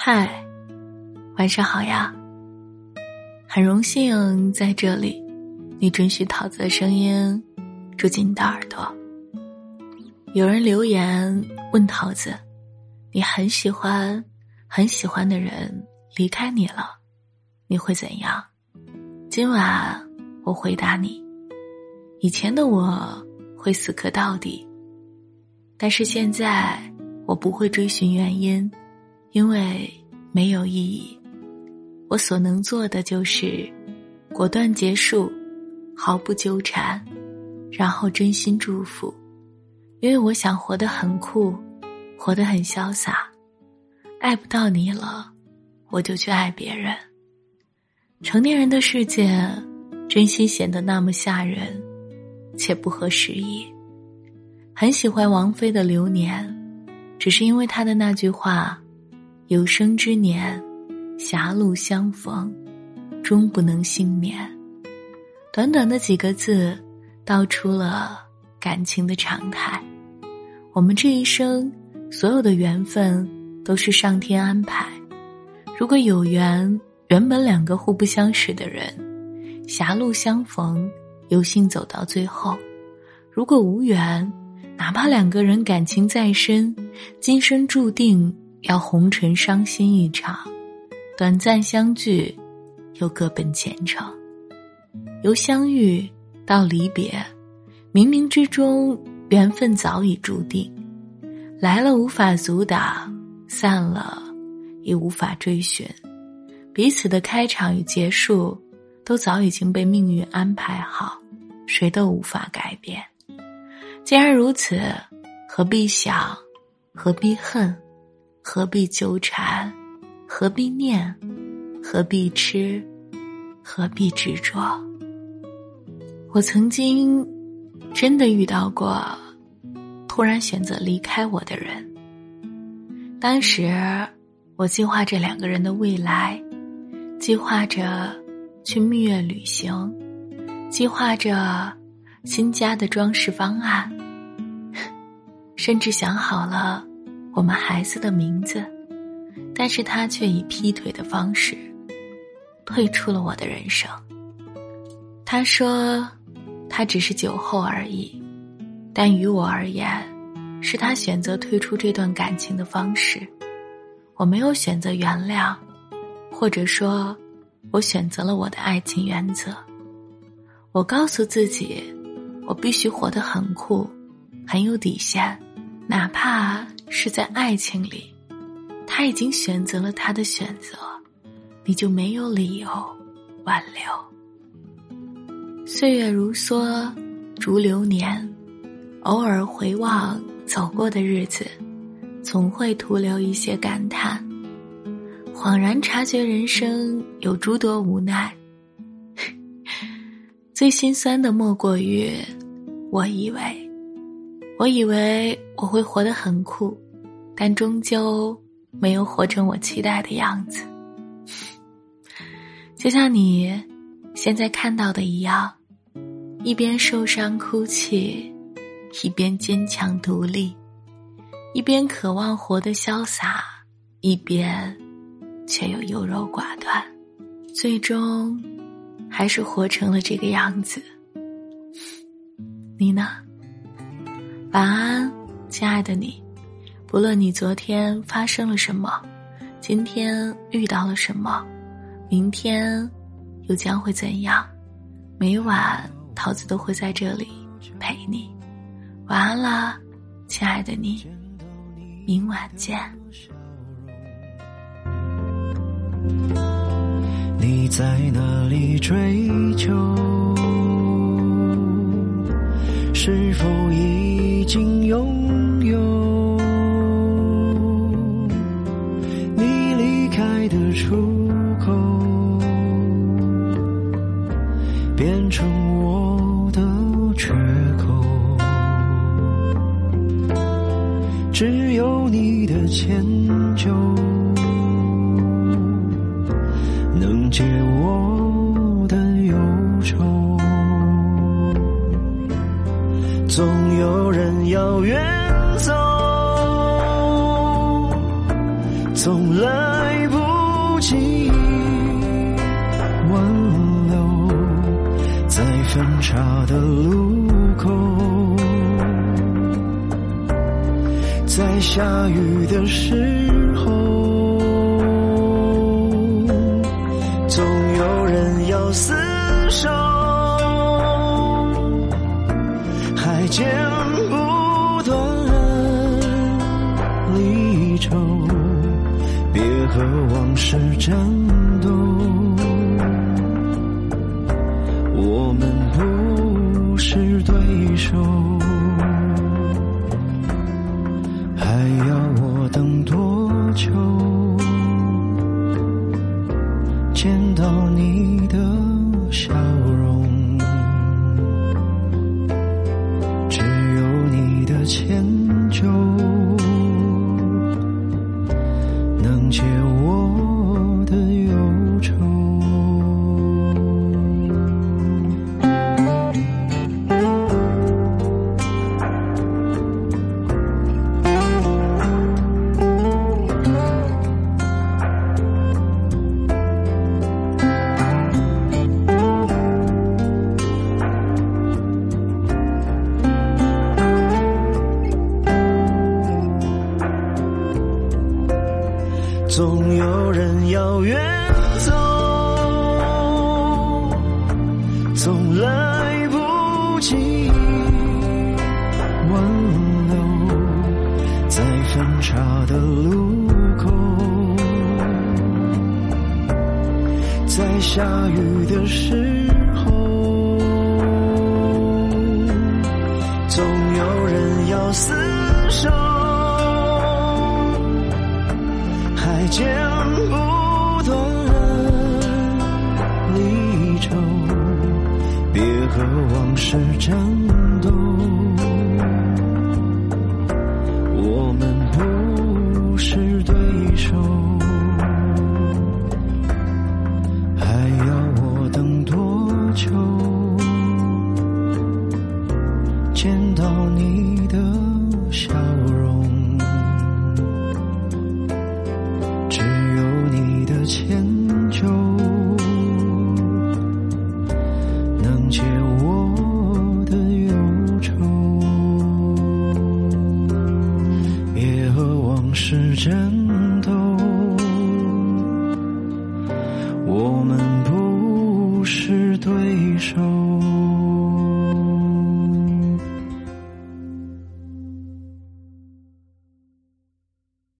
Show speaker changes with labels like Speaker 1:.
Speaker 1: 嗨，晚上好呀！很荣幸在这里，你准许桃子的声音住进你的耳朵。有人留言问桃子：“你很喜欢、很喜欢的人离开你了，你会怎样？”今晚我回答你：以前的我会死磕到底，但是现在我不会追寻原因。因为没有意义，我所能做的就是果断结束，毫不纠缠，然后真心祝福。因为我想活得很酷，活得很潇洒。爱不到你了，我就去爱别人。成年人的世界，真心显得那么吓人，且不合时宜。很喜欢王菲的《流年》，只是因为她的那句话。有生之年，狭路相逢，终不能幸免。短短的几个字，道出了感情的常态。我们这一生，所有的缘分都是上天安排。如果有缘，原本两个互不相识的人，狭路相逢，有幸走到最后；如果无缘，哪怕两个人感情再深，今生注定。要红尘伤心一场，短暂相聚，又各奔前程。由相遇到离别，冥冥之中缘分早已注定。来了无法阻挡，散了也无法追寻。彼此的开场与结束，都早已经被命运安排好，谁都无法改变。既然如此，何必想，何必恨？何必纠缠？何必念？何必痴？何必执着？我曾经真的遇到过突然选择离开我的人。当时我计划着两个人的未来，计划着去蜜月旅行，计划着新家的装饰方案，甚至想好了。我们孩子的名字，但是他却以劈腿的方式退出了我的人生。他说，他只是酒后而已，但于我而言，是他选择退出这段感情的方式。我没有选择原谅，或者说，我选择了我的爱情原则。我告诉自己，我必须活得很酷，很有底线，哪怕。是在爱情里，他已经选择了他的选择，你就没有理由挽留。岁月如梭，逐流年，偶尔回望走过的日子，总会徒留一些感叹。恍然察觉，人生有诸多无奈。最心酸的莫过于，我以为。我以为我会活得很酷，但终究没有活成我期待的样子。就像你现在看到的一样，一边受伤哭泣，一边坚强独立，一边渴望活得潇洒，一边却又优柔寡断，最终还是活成了这个样子。你呢？晚安，亲爱的你。不论你昨天发生了什么，今天遇到了什么，明天又将会怎样？每晚桃子都会在这里陪你。晚安啦，亲爱的你。明晚见。
Speaker 2: 你在哪里追求？是否已经拥有你离开的出口，变成我的缺口？只有你的迁就，能解我的忧愁。总有人要远走，总来不及挽留，在分岔的路口，在下雨的时和往事争斗，却无总有人要远走，总来不及挽留，在分岔的路口，在下雨的时候，总有人要厮剪不断离愁，别和往事战人。